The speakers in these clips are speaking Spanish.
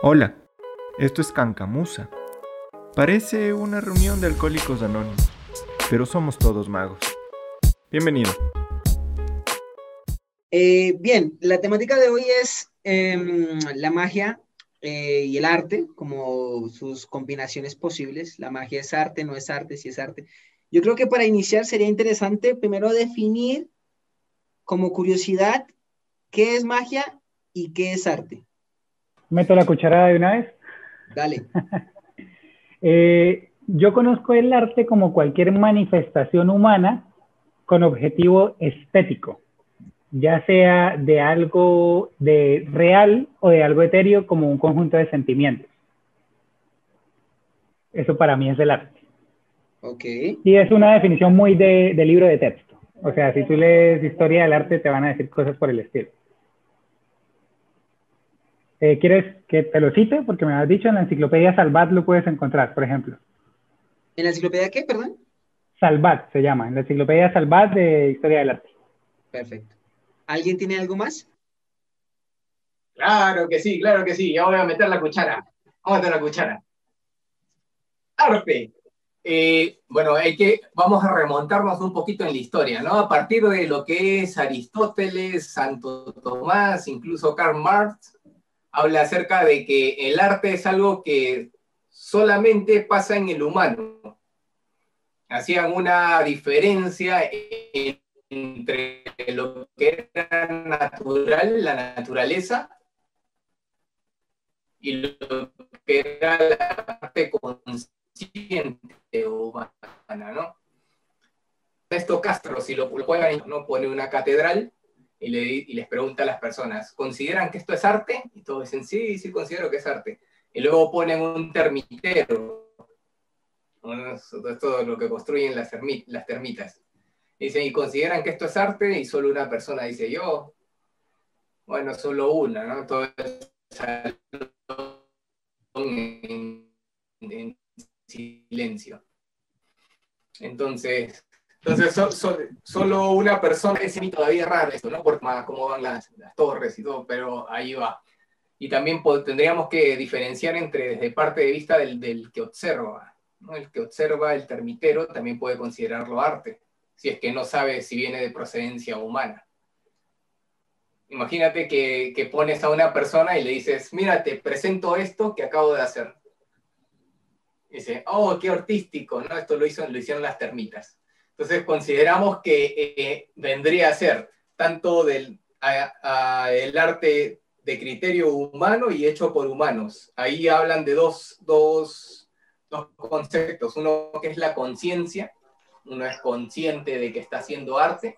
Hola, esto es Cancamusa. Parece una reunión de alcohólicos anónimos, pero somos todos magos. Bienvenido. Eh, bien, la temática de hoy es em, la magia eh, y el arte, como sus combinaciones posibles. La magia es arte, no es arte, si es arte. Yo creo que para iniciar sería interesante primero definir como curiosidad qué es magia y qué es arte. ¿Meto la cucharada de una vez? Dale. Eh, yo conozco el arte como cualquier manifestación humana con objetivo estético, ya sea de algo de real o de algo etéreo como un conjunto de sentimientos. Eso para mí es el arte. Ok. Y es una definición muy de, de libro de texto. O sea, si tú lees historia del arte te van a decir cosas por el estilo. Eh, ¿Quieres que te lo cite? Porque me has dicho en la enciclopedia Salvat lo puedes encontrar, por ejemplo. ¿En la enciclopedia qué, perdón? Salvat se llama, en la enciclopedia Salvat de Historia del Arte. Perfecto. ¿Alguien tiene algo más? Claro que sí, claro que sí. Ya voy a meter la cuchara. Vamos a meter la cuchara. Arte. Eh, bueno, hay que, vamos a remontarnos un poquito en la historia, ¿no? A partir de lo que es Aristóteles, Santo Tomás, incluso Karl Marx, habla acerca de que el arte es algo que solamente pasa en el humano. Hacían una diferencia entre lo que era natural, la naturaleza, y lo que era la parte consciente humana, ¿no? Esto Castro, si lo pueden, ¿no? pone una catedral y, les pregunta a las personas, ¿consideran que esto es arte? Dicen, sí, sí, considero que es arte. Y luego ponen un termitero, esto es todo lo que construyen las, las termitas. Dicen, ¿y consideran que esto es arte? Y solo una persona dice, yo. Bueno, solo una, ¿no? Todo es en, en silencio. Entonces, entonces, solo una persona es todavía raro esto, ¿no? Por cómo van las, torres y todo, pero ahí va. Y también tendríamos que diferenciar entre, desde parte de vista del, que observa. El que observa el termitero también puede considerarlo arte, si es que no sabe si viene de procedencia humana. Imagínate que, pones a una persona y le dices, mira, te presento esto que acabo de hacer. dice, oh, qué artístico, ¿no? Esto lo, hizo, lo hicieron las termitas entonces consideramos que eh, vendría a ser tanto del el arte de criterio humano y hecho por humanos. Ahí hablan de dos, dos, dos conceptos. Uno que es la conciencia, uno es consciente de que está haciendo arte,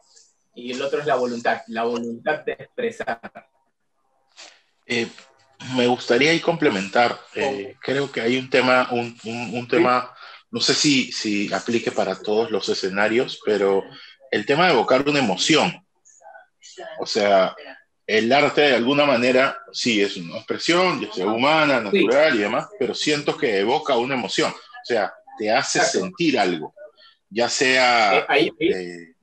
y el otro es la voluntad, la voluntad de expresar. Eh, me gustaría ahí complementar. Eh, creo que hay un tema, un, un, un tema no sé si, si aplique para todos los escenarios, pero el tema de evocar una emoción. O sea, el arte de alguna manera, sí, es una expresión, ya sea humana, natural y demás, pero siento que evoca una emoción. O sea, te hace sentir algo, ya sea... Eh, ahí, eh,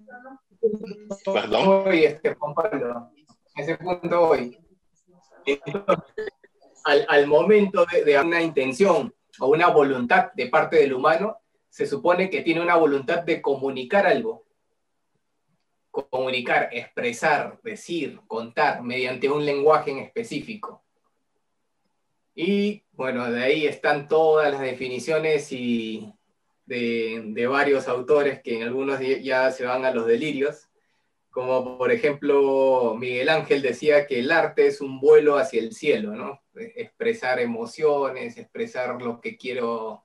perdón. este, ese punto hoy. al, al, momento de, de una intención o una voluntad de parte del humano, se supone que tiene una voluntad de comunicar algo. Comunicar, expresar, decir, contar mediante un lenguaje en específico. Y bueno, de ahí están todas las definiciones y de, de varios autores que en algunos ya se van a los delirios, como por ejemplo Miguel Ángel decía que el arte es un vuelo hacia el cielo, ¿no? Expresar emociones, expresar lo que quiero,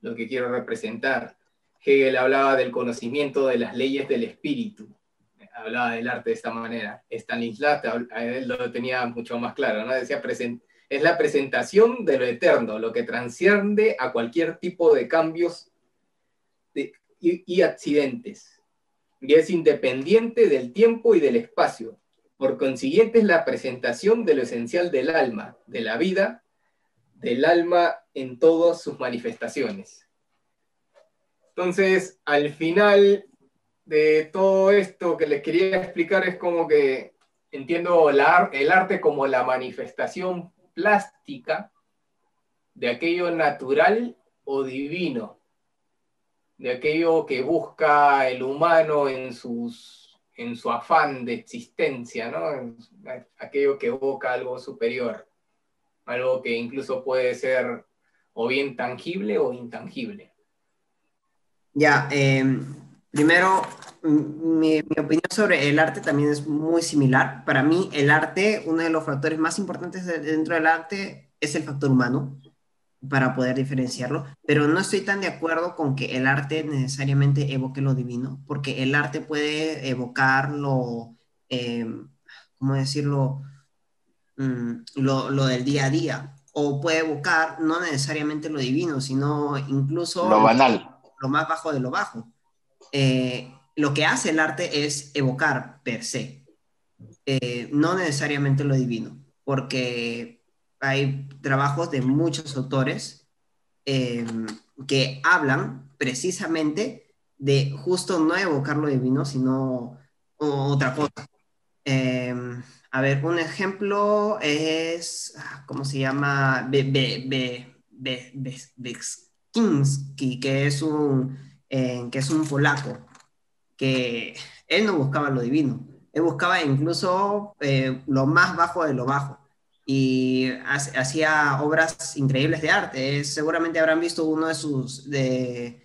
lo que quiero representar. Hegel hablaba del conocimiento de las leyes del espíritu, hablaba del arte de esta manera. Stanislas él lo tenía mucho más claro, ¿no? Decía, es la presentación de lo eterno, lo que transciende a cualquier tipo de cambios y accidentes y es independiente del tiempo y del espacio. Por consiguiente, es la presentación de lo esencial del alma, de la vida, del alma en todas sus manifestaciones. Entonces, al final todo esto que les quería explicar es como que entiendo el arte como la manifestación plástica de aquello natural o divino, de aquello que busca el humano en, sus, en su afán de existencia, ¿no? aquello que evoca algo superior, algo que incluso puede ser o bien tangible o intangible. Ya, em, primero, mi, opinión sobre el arte también es muy similar. Para mí, el arte, uno de los factores más importantes dentro del arte es el factor humano para poder diferenciarlo, pero no estoy tan de acuerdo con que el arte necesariamente evoque lo divino, porque el arte puede evocar lo, em, ¿cómo decirlo? Mm, lo, lo, del día a día, o puede evocar no necesariamente lo divino, sino incluso lo banal, lo más bajo de lo bajo. Eh, lo que hace el arte es evocar per se, eh, no necesariamente lo divino, porque hay trabajos de muchos autores eh, que hablan precisamente de justo no evocar lo divino, sino otra cosa. a ver, un ejemplo es, ah, ¿cómo se llama? Beskinsky, que es un, que es un polaco que él no buscaba lo divino, él buscaba incluso eh, lo más bajo de lo bajo y hacía obras increíbles de arte. seguramente habrán visto uno de sus, de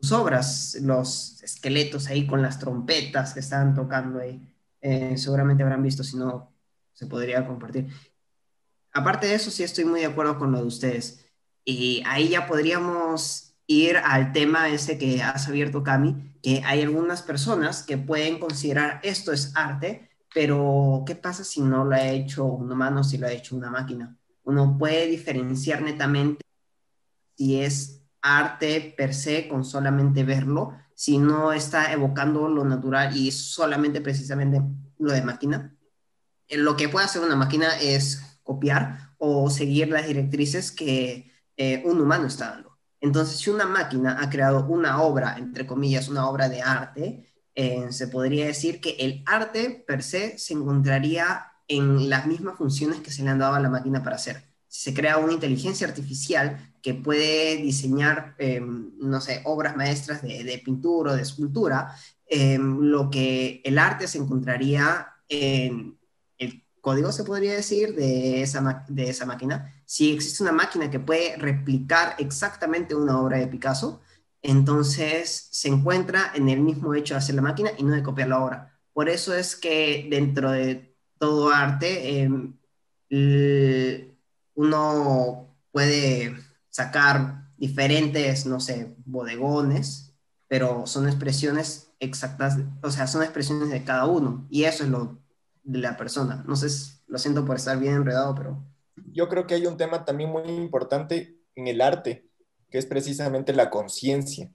sus obras, los esqueletos ahí con las trompetas que estaban tocando ahí. Eh, seguramente habrán visto, si no, se podría compartir. Aparte de eso, sí estoy muy de acuerdo con lo de ustedes. Y ahí ya podríamos ir al tema ese que has abierto, Cami, que hay algunas personas que pueden considerar esto es arte, pero ¿qué pasa si no lo ha hecho un humano, si lo ha hecho una máquina? Uno puede diferenciar netamente si es arte per se con solamente verlo, si no está evocando lo natural y solamente precisamente lo de máquina. Eh, lo que puede hacer una máquina es copiar o seguir las directrices que eh, un humano está dando. Entonces, si una máquina ha creado una obra, entre comillas, una obra de arte, eh, se podría decir que el arte per se se encontraría en las mismas funciones que se le han dado a la máquina para hacer. Si se crea una inteligencia artificial que puede diseñar, em, no sé, obras maestras de, pintura o de escultura, em, lo que el arte se encontraría en código, se podría decir, de esa, de esa máquina. Si existe una máquina que puede replicar exactamente una obra de Picasso, entonces se encuentra en el mismo hecho de hacer la máquina y no de copiar la obra. Por eso es que dentro de todo arte, em, uno puede sacar diferentes, no sé, bodegones, pero son expresiones exactas, o sea, son expresiones de cada uno. Y eso es lo de la persona. No sé, lo siento por estar bien enredado, pero... Yo creo que hay un tema también muy importante en el arte, que es precisamente la conciencia.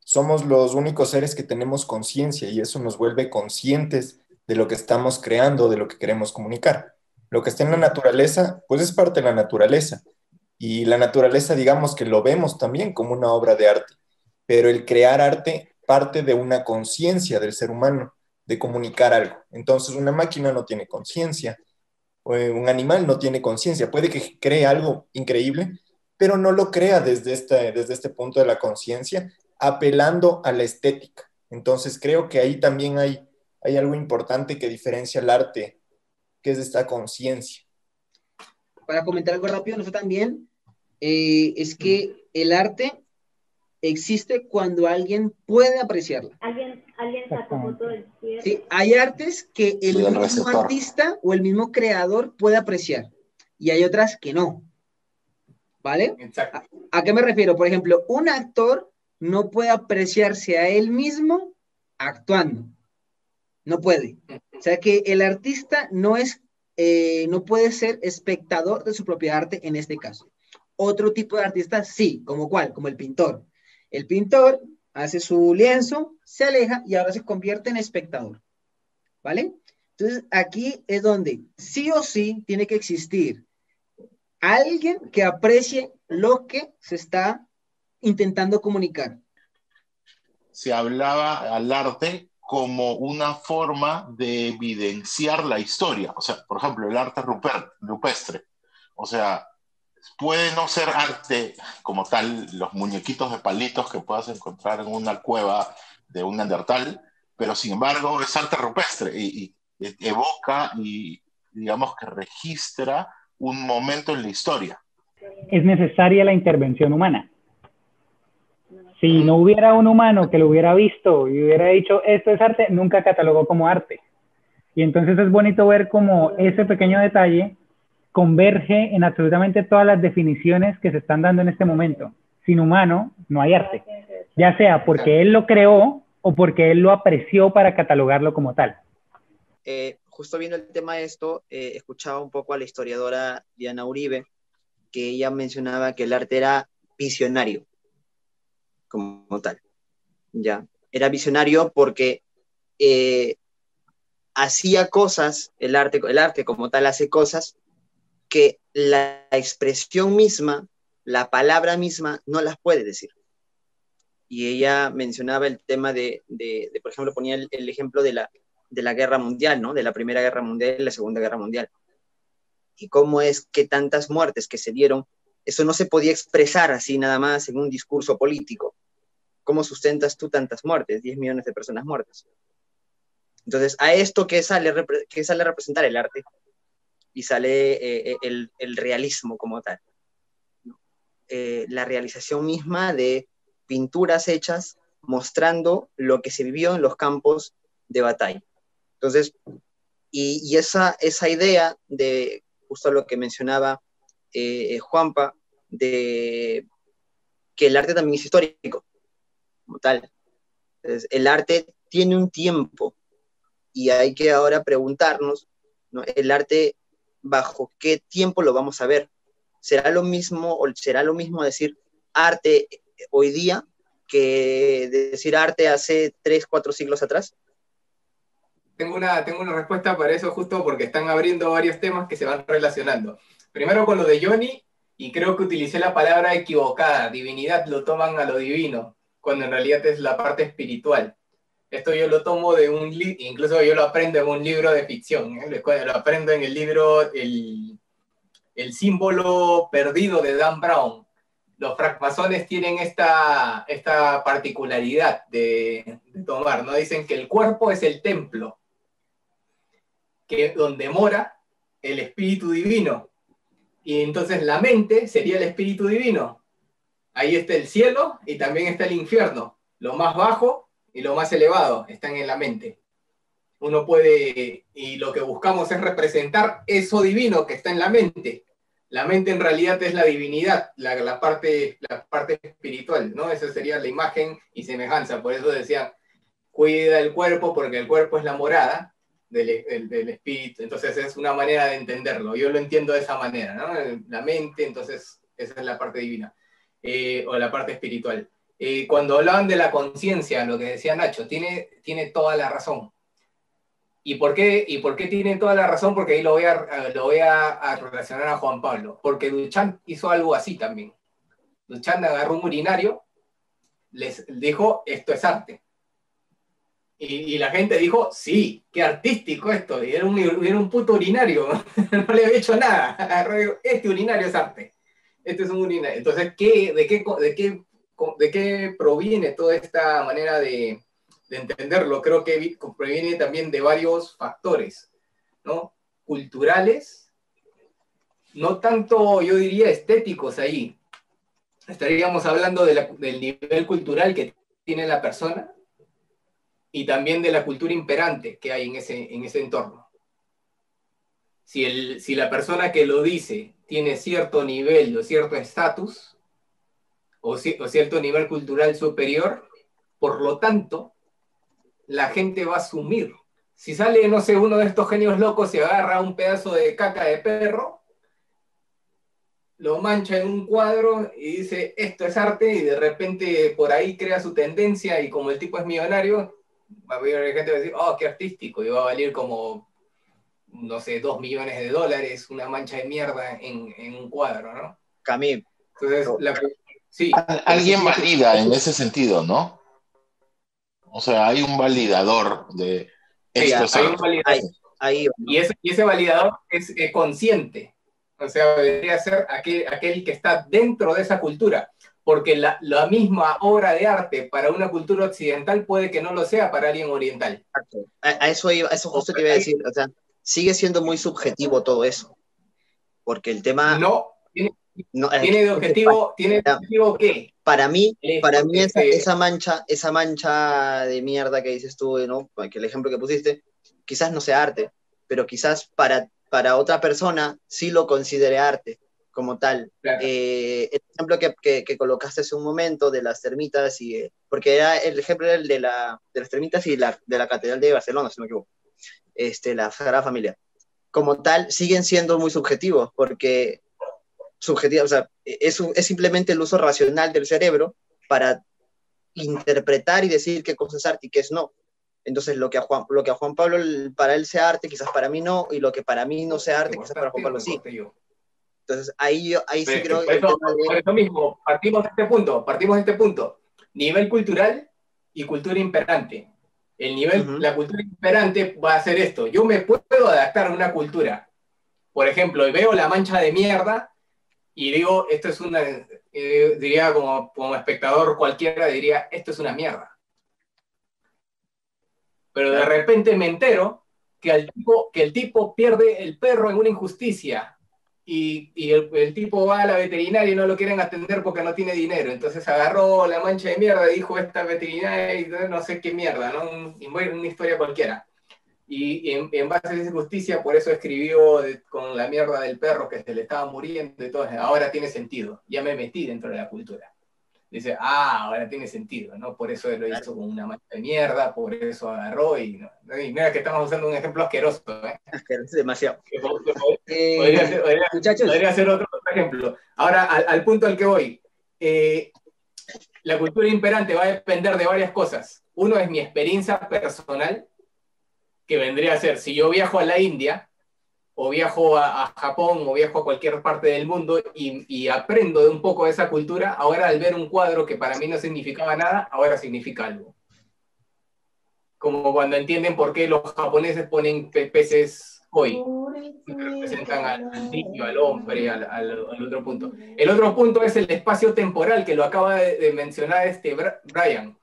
Somos los únicos seres que tenemos conciencia y eso nos vuelve conscientes de lo que estamos creando, de lo que queremos comunicar. Lo que está en la naturaleza, pues es parte de la naturaleza. Y la naturaleza, digamos que lo vemos también como una obra de arte, pero el crear arte parte de una conciencia del ser humano de comunicar algo. Entonces, una máquina no tiene conciencia, un animal no tiene conciencia, puede que cree algo increíble, pero no lo crea desde este, desde este punto de la conciencia, apelando a la estética. Entonces, creo que ahí también hay, hay algo importante que diferencia el arte, que es esta conciencia. Para comentar algo rápido, nosotros también, eh, es que el arte existe cuando alguien puede apreciarla. Alguien, alguien sacó del cielo. Sí, hay artes que el mismo artista o el mismo creador puede apreciar y hay otras que no. ¿Vale? Exacto. ¿A, qué me refiero? Por ejemplo, un actor no puede apreciarse a él mismo actuando. No puede. O sea que el artista no es, eh, no puede ser espectador de su propia arte en este caso. Otro tipo de artista sí, como cuál, como el pintor. El pintor hace su lienzo, se aleja y ahora se convierte en espectador. ¿Vale? Entonces, aquí es donde sí o sí tiene que existir alguien que aprecie lo que se está intentando comunicar. Se hablaba al arte como una forma de evidenciar la historia. O sea, por ejemplo, el arte rupestre. O sea, puede no ser arte como tal, los muñequitos de palitos que puedas encontrar en una cueva de un neandertal, pero sin embargo es arte rupestre y, evoca y digamos que registra un momento en la historia. Es necesaria la intervención humana. Si no hubiera un humano que lo hubiera visto y hubiera dicho esto es arte, nunca catalogó como arte. Y entonces es bonito ver cómo ese pequeño detalle converge en absolutamente todas las definiciones que se están dando en este momento. Sin humano no hay arte, ya sea porque él lo creó o porque él lo apreció para catalogarlo como tal. Eh, justo viendo el tema de esto, eh, escuchaba un poco a la historiadora Diana Uribe, que ella mencionaba que el arte era visionario, como tal. Ya, era visionario porque eh, hacía cosas, el arte, el arte como tal hace cosas que la expresión misma, la palabra misma, no las puede decir. Y ella mencionaba el tema de, por ejemplo, ponía el, ejemplo de la, de la guerra mundial, ¿no? De la Primera Guerra Mundial y la Segunda Guerra Mundial. Y cómo es que tantas muertes que se dieron, eso no se podía expresar así nada más en un discurso político. ¿Cómo sustentas tú tantas muertes? 10 millones de personas muertas. Entonces, a esto que sale, que sale a representar el arte, y sale eh, eh, el, realismo como tal. Eh, la realización misma de pinturas hechas mostrando lo que se vivió en los campos de batalla. Entonces, y, esa, esa idea de justo lo que mencionaba Juanpa, de que el arte también es histórico, como tal. el arte tiene un tiempo y hay que ahora preguntarnos, ¿no? el arte bajo qué tiempo lo vamos a ver. ¿Será lo mismo o será lo mismo decir arte hoy día que decir arte hace tres, cuatro siglos atrás? Tengo una, tengo una respuesta para eso justo porque están abriendo varios temas que se van relacionando. Primero con lo de Johnny, y creo que utilicé la palabra equivocada, divinidad lo toman a lo divino, cuando en realidad es la parte espiritual. Esto yo lo tomo de un libro, incluso yo lo aprendo en un libro de ficción, ¿eh? lo aprendo en el libro el, el, símbolo perdido de Dan Brown. Los francmasones tienen esta, esta particularidad de, de, tomar, ¿no? Dicen que el cuerpo es el templo, que donde mora el espíritu divino. Y entonces la mente sería el espíritu divino. Ahí está el cielo y también está el infierno. Lo más bajo y lo más elevado están en la mente. Uno puede, y lo que buscamos es representar eso divino que está en la mente. La mente en realidad es la divinidad, la, parte, la parte espiritual, ¿no? Esa sería la imagen y semejanza. Por eso decía, cuida el cuerpo porque el cuerpo es la morada del, del, espíritu. Entonces es una manera de entenderlo. Yo lo entiendo de esa manera, ¿no? La mente, entonces esa es la parte divina eh, o la parte espiritual. Cuando hablaban de la conciencia, lo que decía Nacho, tiene, tiene toda la razón. ¿Y por, qué, ¿Y por qué tiene toda la razón? Porque ahí lo voy a, lo voy a, relacionar a Juan Pablo. Porque Duchamp hizo algo así también. Duchamp agarró un urinario, les dijo, esto es arte. Y, la gente dijo, sí, qué artístico esto. Y era un, era un puto urinario, no le había hecho nada. Este urinario es arte. Este es un urinario. Entonces, ¿qué, de, qué, ¿de qué de qué proviene toda esta manera de, entenderlo. Creo que proviene también de varios factores, ¿no? Culturales, no tanto, yo diría, estéticos ahí. Estaríamos hablando del nivel cultural que tiene la persona y también de la cultura imperante que hay en ese, en ese entorno. Si, el, si la persona que lo dice tiene cierto nivel o cierto estatus, o, cierto nivel cultural superior, por lo tanto, la gente va a asumir. Si sale, no sé, uno de estos genios locos y agarra un pedazo de caca de perro, lo mancha en un cuadro y dice, esto es arte, y de repente por ahí crea su tendencia, y como el tipo es millonario, va a haber gente que va a decir, oh, qué artístico, y va a valer como, no sé, dos millones de dólares, una mancha de mierda en, un cuadro, ¿no? Camille. Entonces, la, Alguien valida en ese sentido, ¿no? O sea, hay un validador de esto. hay un validador. y, ese, validador es consciente. O sea, debería ser aquel, aquel que está dentro de esa cultura, porque la, la, misma obra de arte para una cultura occidental puede que no lo sea para alguien oriental. A, a eso, iba, a eso justo te iba a decir, o sea, sigue siendo muy subjetivo todo eso, porque el tema... No, tiene, no, ¿tiene de objetivo, ¿tiene de objetivo qué? Para mí, para mí esa, esa, mancha, esa mancha de mierda que dices tú, ¿no? que el ejemplo que pusiste, quizás no sea arte, pero quizás para, para otra persona sí lo considere arte como tal. Claro. Eh, el ejemplo que, que, que, colocaste hace un momento de las termitas, y, eh, porque era, el ejemplo era el de, la, de las termitas y la, de la Catedral de Barcelona, si no me equivoco, este, la Sagrada Familia. Como tal, siguen siendo muy subjetivos, porque subjetiva, o sea, es, es simplemente el uso racional del cerebro para interpretar y decir qué cosa es arte y qué es no. Entonces, lo que a Juan, lo que a Juan Pablo para él sea arte, quizás para mí no, y lo que para mí no sea arte, quizás para Juan Pablo sí. Entonces, ahí, ahí sí creo que... Eso, de... Por eso mismo, partimos de este punto, partimos de este punto. Nivel cultural y cultura imperante. El nivel, uh -huh. la cultura imperante va a ser esto. Yo me puedo adaptar a una cultura. Por ejemplo, veo la mancha de mierda y digo, esto es una, eh, diría como, como espectador cualquiera, diría, esto es una mierda. Pero de repente me entero que, al tipo, que el tipo pierde el perro en una injusticia y, y el, el, tipo va a la veterinaria y no lo quieren atender porque no tiene dinero. Entonces agarró la mancha de mierda y dijo esta veterinaria y no sé qué mierda, ¿no? Un, una historia cualquiera. Y, en, en, base a esa injusticia, por eso escribió de, con la mierda del perro que se le estaba muriendo y todo. Ahora tiene sentido. Ya me metí dentro de la cultura. Dice, ah, ahora tiene sentido, ¿no? Por eso lo hizo con una mancha de mierda, por eso agarró y, ¿no? y mira que estamos usando un ejemplo asqueroso, ¿eh? Asqueroso demasiado. Eh, podría, ser, podría, muchachos. podría ser otro ejemplo. Ahora, al, al punto al que voy. Eh, la cultura imperante va a depender de varias cosas. Uno es mi experiencia personal, que vendría a ser, si yo viajo a la India, o viajo a, a, Japón o viajo a cualquier parte del mundo y, y, aprendo de un poco de esa cultura, ahora al ver un cuadro que para mí no significaba nada, ahora significa algo. Como cuando entienden por qué los japoneses ponen peces koi, que representan al niño, al hombre, al, al, al, otro punto. El otro punto es el espacio temporal, que lo acaba de, de mencionar este Brian.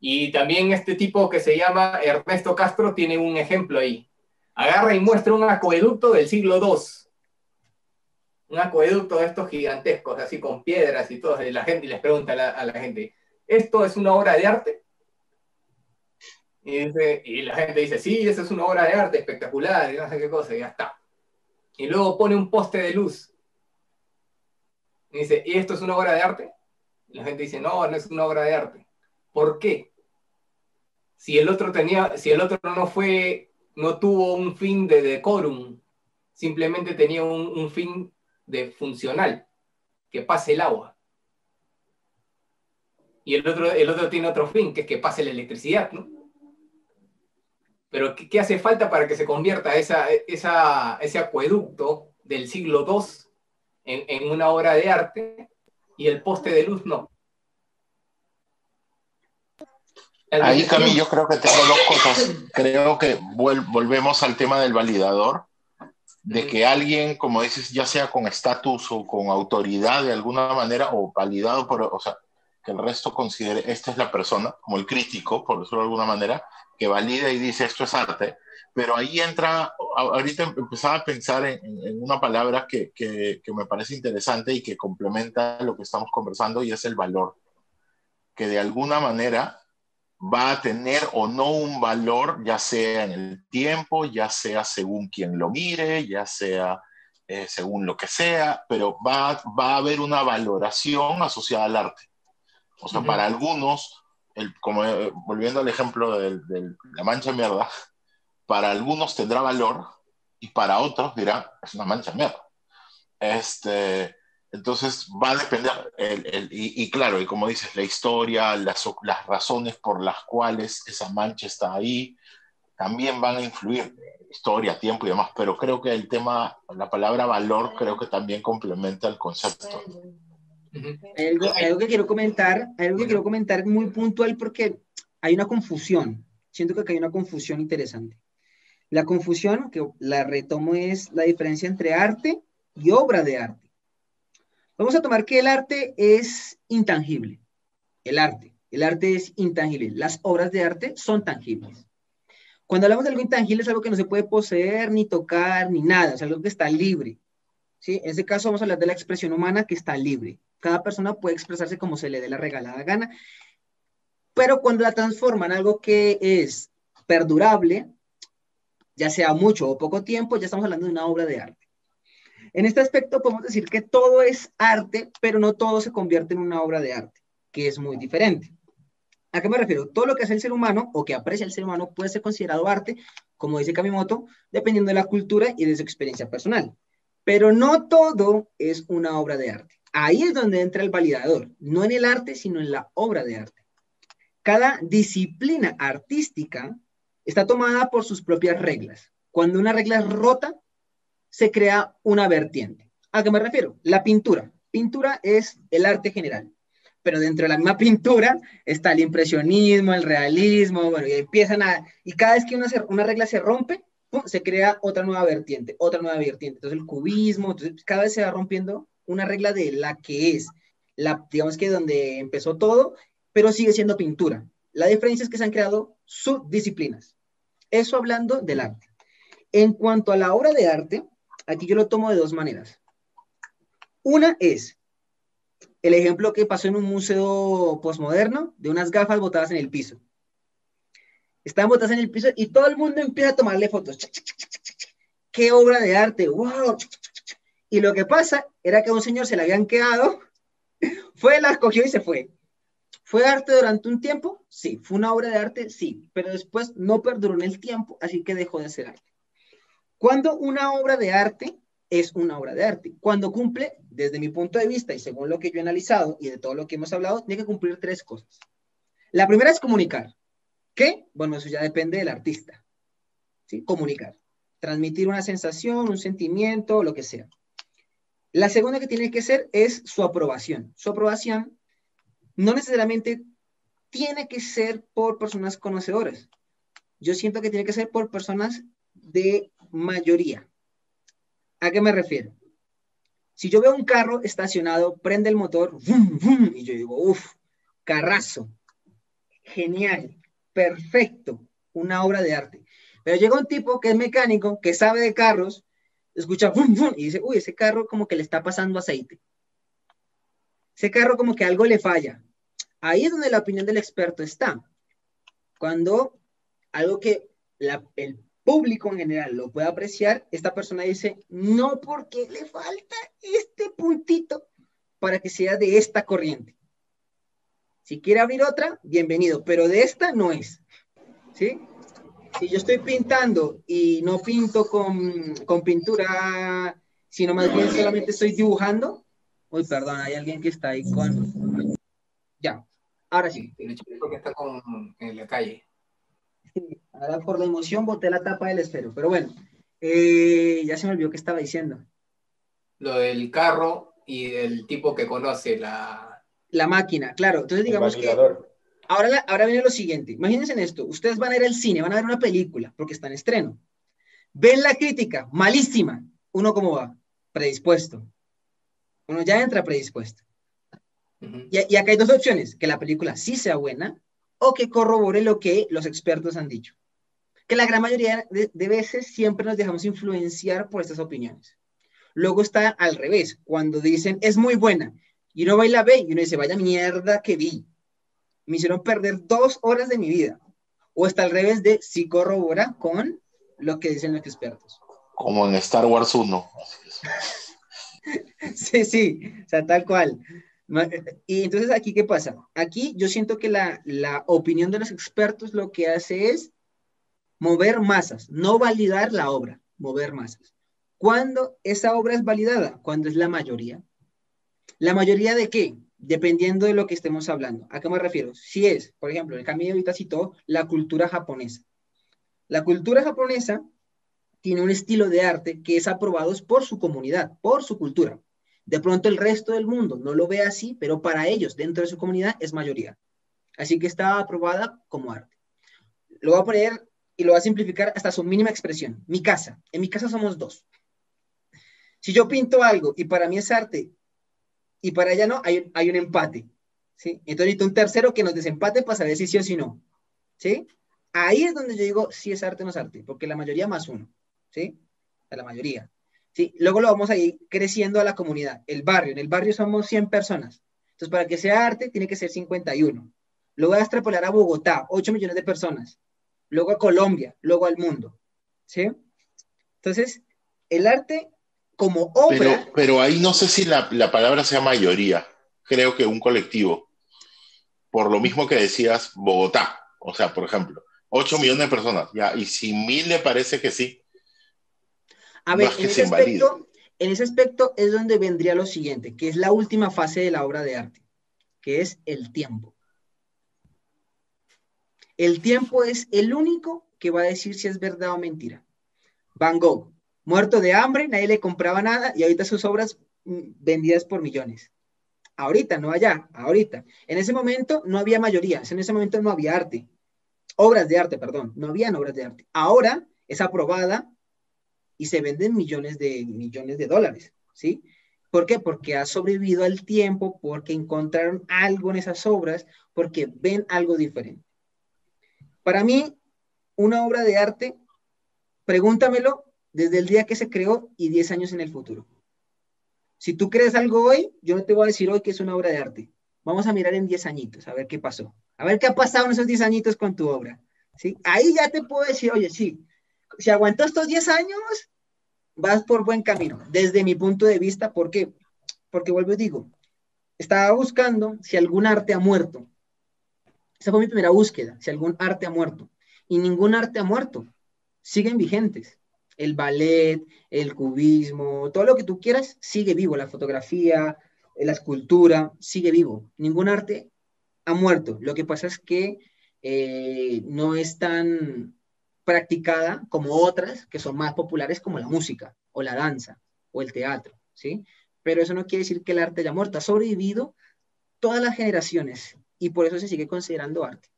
Y también este tipo que se llama Ernesto Castro tiene un ejemplo ahí agarra y muestra un acueducto del siglo II. Un acueducto de estos gigantescos, así con piedras y todo. Y la gente y les pregunta a la, a la gente, ¿esto es una obra de arte? Y, dice, y, la gente dice, sí, esa es una obra de arte espectacular, y no sé qué cosa, y ya está. Y luego pone un poste de luz. Y dice, ¿y esto es una obra de arte? Y la gente dice, no, no es una obra de arte. ¿Por qué? Si el otro tenía, si el otro no fue no tuvo un fin de decorum, simplemente tenía un, fin de funcional, que pase el agua. Y el otro, el otro tiene otro fin, que es que pase la electricidad, ¿no? Pero ¿qué, hace falta para que se convierta esa, ese acueducto del siglo II en una obra de arte y el poste de luz no? Ahí, Camilo, creo que tengo dos cosas. Creo que volvemos al tema del validador, de que alguien, como dices, ya sea con estatus o con autoridad de alguna manera, o validado por, o sea, que el resto considere, esta es la persona, como el crítico, por decirlo de alguna manera, que valida y dice esto es arte. Pero ahí entra, ahorita empezaba a pensar en, en una palabra que, que, que me parece interesante y que complementa lo que estamos conversando y es el valor. Que de alguna manera va a tener o no un valor, ya sea en el tiempo, ya sea según quien lo mire, ya sea eh, según lo que sea, pero va, va, a haber una valoración asociada al arte. O sea, uh -huh. para algunos, el, como eh, volviendo al ejemplo de, de, la mancha de mierda, para algunos tendrá valor y para otros dirá, es una mancha de mierda. Este, entonces va a depender, el, el, y, claro, y como dices, la historia, las, las, razones por las cuales esa mancha está ahí, también van a influir, historia, tiempo y demás, pero creo que el tema, la palabra valor, creo que también complementa el concepto. Hay algo, que quiero comentar, algo que quiero comentar muy puntual porque hay una confusión, siento que hay una confusión interesante. La confusión, que la retomo, es la diferencia entre arte y obra de arte. Vamos a tomar que el arte es intangible. El arte. El arte es intangible. Las obras de arte son tangibles. Cuando hablamos de algo intangible es algo que no se puede poseer, ni tocar, ni nada. Es algo que está libre. ¿sí? En este caso vamos a hablar de la expresión humana que está libre. Cada persona puede expresarse como se le dé la regalada gana. Pero cuando la transforma en algo que es perdurable, ya sea mucho o poco tiempo, ya estamos hablando de una obra de arte. En este aspecto podemos decir que todo es arte, pero no todo se convierte en una obra de arte, que es muy diferente. ¿A qué me refiero? Todo lo que hace el ser humano o que aprecia el ser humano puede ser considerado arte, como dice Kamimoto, dependiendo de la cultura y de su experiencia personal. Pero no todo es una obra de arte. Ahí es donde entra el validador, no en el arte, sino en la obra de arte. Cada disciplina artística está tomada por sus propias reglas. Cuando una regla es rota, se crea una vertiente. ¿A qué me refiero? La pintura. Pintura es el arte general, pero dentro de la misma pintura está el impresionismo, el realismo, bueno, y empiezan a, y cada vez que una, una regla se rompe, se crea otra nueva vertiente, otra nueva vertiente. Entonces el cubismo, entonces cada vez se va rompiendo una regla de la que es, la, digamos que donde empezó todo, pero sigue siendo pintura. La diferencia es que se han creado subdisciplinas. Eso hablando del arte. En cuanto a la obra de arte, aquí yo lo tomo de dos maneras. Una es el ejemplo que pasó en un museo posmoderno de unas gafas botadas en el piso. Estaban botadas en el piso y todo el mundo empieza a tomarle fotos. ¡Qué obra de arte! ¡Wow! Y lo que pasa era que a un señor se le habían quedado, fue, la cogió y se fue. ¿Fue arte durante un tiempo? Sí. ¿Fue una obra de arte? Sí. Pero después no perduró en el tiempo, así que dejó de ser arte. Cuando una obra de arte es una obra de arte. Cuando cumple, desde mi punto de vista y según lo que yo he analizado y de todo lo que hemos hablado, tiene que cumplir tres cosas. La primera es comunicar. ¿Qué? Bueno, eso ya depende del artista. ¿Sí? Comunicar. Transmitir una sensación, un sentimiento, lo que sea. La segunda que tiene que ser es su aprobación. Su aprobación no necesariamente tiene que ser por personas conocedoras. Yo siento que tiene que ser por personas de mayoría. ¿A qué me refiero? Si yo veo un carro estacionado, prende el motor, y yo digo, uff, carrazo, genial, perfecto, una obra de arte. Pero llega un tipo que es mecánico, que sabe de carros, escucha, y dice, uy, ese carro como que le está pasando aceite. Ese carro como que algo le falla. Ahí es donde la opinión del experto está. Cuando algo que el público en general lo puede apreciar, esta persona dice, no porque le falta este puntito para que sea de esta corriente. Si quiere abrir otra, bienvenido, pero de esta no es. ¿Sí? Si yo estoy pintando y no pinto con, con pintura, sino más bien solamente estoy dibujando, uy, perdón, hay alguien que está ahí con... Ya, ahora sí. El chico que está con, en la calle. Sí, ahora por la emoción boté la tapa del esfero, pero bueno, eh, ya se me olvidó que estaba diciendo. Lo del carro y del tipo que conoce la... La máquina, claro. Entonces digamos que... Ahora, ahora viene lo siguiente. Imagínense en esto. Ustedes van a ir al cine, van a ver una película, porque está en estreno. Ven la crítica, malísima. Uno cómo va? Predispuesto. Uno ya entra predispuesto y, acá hay dos opciones, que la película sí sea buena o que corrobore lo que los expertos han dicho. Que la gran mayoría de, veces siempre nos dejamos influenciar por estas opiniones. Luego está al revés, cuando dicen es muy buena y uno va y la ve y uno dice vaya mierda que vi. Me hicieron perder dos horas de mi vida. O está al revés de si corrobora con lo que dicen los expertos. Como en Star Wars 1. sí, sí, o sea, tal cual. Y entonces aquí, ¿qué pasa? Aquí yo siento que la, la opinión de los expertos lo que hace es mover masas, no validar la obra, mover masas. ¿Cuándo esa obra es validada? Cuando es la mayoría. ¿La mayoría de qué? Dependiendo de lo que estemos hablando. ¿A qué me refiero? Si es, por ejemplo, el Camilo ahorita citó la cultura japonesa. La cultura japonesa tiene un estilo de arte que es aprobado por su comunidad, por su cultura. De pronto el resto del mundo no lo ve así, pero para ellos, dentro de su comunidad, es mayoría. Así que está aprobada como arte. Lo voy a poner y lo voy a simplificar hasta su mínima expresión. Mi casa. En mi casa somos dos. Si yo pinto algo y para mí es arte y para ella no, hay, un empate. ¿sí? Entonces necesito un tercero que nos desempate para saber si sí o si no. ¿sí? Ahí es donde yo digo si es arte o no es arte, porque la mayoría más uno. ¿sí? La mayoría. Luego lo vamos a ir creciendo a la comunidad. El barrio, en el barrio somos 100 personas. Entonces, para que sea arte, tiene que ser 51. Luego a extrapolar a Bogotá, 8 millones de personas. Luego a Colombia, luego al mundo. ¿Sí? Entonces, el arte como obra... Pero, pero ahí no sé si la, la, palabra sea mayoría. Creo que un colectivo. Por lo mismo que decías, Bogotá. O sea, por ejemplo, 8 millones de personas. Ya, y si mil le parece que sí. A ver, en ese, aspecto, en ese aspecto es donde vendría lo siguiente, que es la última fase de la obra de arte, que es el tiempo. El tiempo es el único que va a decir si es verdad o mentira. Van Gogh, muerto de hambre, nadie le compraba nada y ahorita sus obras mm, vendidas por millones. Ahorita, no allá, ahorita. En ese momento no había mayoría, en ese momento no había arte. Obras de arte, perdón, no habían obras de arte. Ahora es aprobada y se venden millones de, millones de dólares, ¿sí? ¿Por qué? Porque ha sobrevivido al tiempo, porque encontraron algo en esas obras, porque ven algo diferente. Para mí, una obra de arte, pregúntamelo desde el día que se creó y 10 años en el futuro. Si tú crees algo hoy, yo no te voy a decir hoy que es una obra de arte. Vamos a mirar en 10 añitos, a ver qué pasó. A ver qué ha pasado en esos 10 añitos con tu obra. ¿sí? Ahí ya te puedo decir, oye, sí, si aguantó estos 10 años, vas por buen camino, desde mi punto de vista, ¿por qué? Porque vuelvo y digo, estaba buscando si algún arte ha muerto. Esa fue mi primera búsqueda, si algún arte ha muerto. Y ningún arte ha muerto, siguen vigentes. El ballet, el cubismo, todo lo que tú quieras, sigue vivo. La fotografía, la escultura, sigue vivo. Ningún arte ha muerto. Lo que pasa es que eh, no es tan practicada como otras que son más populares como la música o la danza o el teatro, ¿sí? Pero eso no quiere decir que el arte haya muerto, ha sobrevivido todas las generaciones y por eso se sigue considerando arte.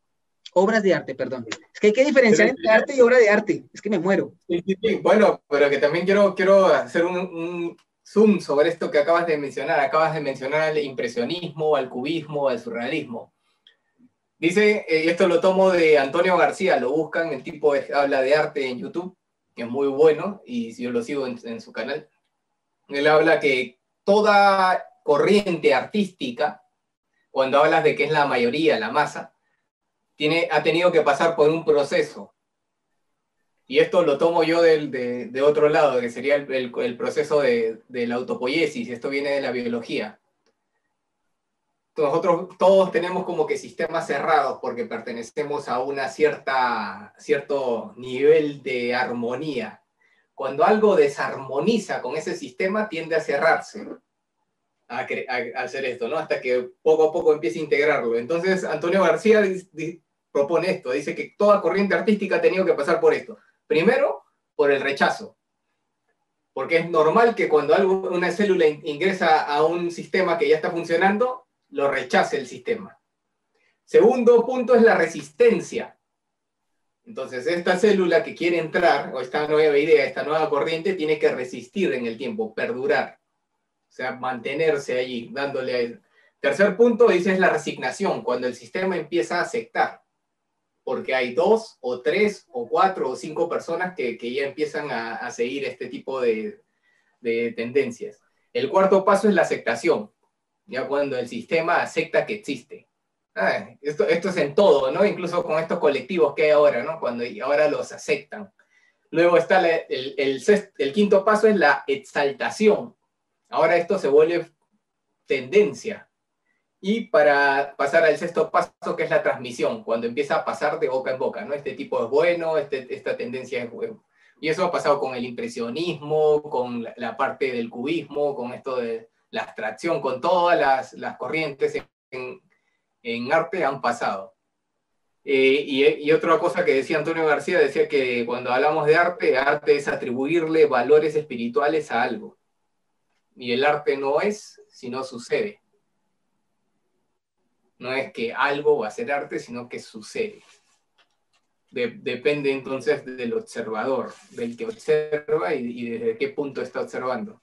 Obras de arte, perdón. Es que hay que diferenciar entre arte y obra de arte. Es que me muero. Sí, sí, sí. Bueno, pero que también quiero, quiero hacer un, un zoom sobre esto que acabas de mencionar. Acabas de mencionar al impresionismo, al cubismo, al surrealismo. Dice, eh, y esto lo tomo de Antonio García, lo buscan, el tipo habla de arte en YouTube, que es muy bueno, y yo lo sigo en, su canal. Él habla que toda corriente artística, cuando hablas de que es la mayoría, la masa, tiene, ha tenido que pasar por un proceso. Y esto lo tomo yo de, de, otro lado, que sería el, el, proceso de, de la autopoiesis, esto viene de la biología nosotros todos tenemos como que sistemas cerrados porque pertenecemos a una cierta, cierto nivel de armonía. Cuando algo desarmoniza con ese sistema, tiende a cerrarse a, hacer esto, ¿no? Hasta que poco a poco empiece a integrarlo. Entonces, Antonio García propone esto, dice que toda corriente artística ha tenido que pasar por esto. Primero, por el rechazo. Porque es normal que cuando algo, una célula ingresa a un sistema que ya está funcionando, lo rechace el sistema. Segundo punto es la resistencia. Entonces, esta célula que quiere entrar, o esta nueva idea, esta nueva corriente, tiene que resistir en el tiempo, perdurar. O sea, mantenerse allí, dándole a él. Tercer punto, dice, es la resignación, cuando el sistema empieza a aceptar. Porque hay dos, o tres, o cuatro, o cinco personas que, ya empiezan a, seguir este tipo de, de tendencias. El cuarto paso es la aceptación ya cuando el sistema acepta que existe. Ah, esto, esto es en todo, ¿no? Incluso con estos colectivos que hay ahora, ¿no? Cuando ahora los aceptan. Luego está el, el, el, quinto paso es la exaltación. Ahora esto se vuelve tendencia. Y para pasar al sexto paso, que es la transmisión, cuando empieza a pasar de boca en boca, ¿no? Este tipo es bueno, este, esta tendencia es bueno. Y eso ha pasado con el impresionismo, con la parte del cubismo, con esto de, la abstracción, con todas las, las corrientes en, en, arte han pasado. Eh, y, otra cosa que decía Antonio García, decía que cuando hablamos de arte, arte es atribuirle valores espirituales a algo. Y el arte no es, sino sucede. No es que algo va a ser arte, sino que sucede. depende entonces del observador, del que observa y, y desde qué punto está observando.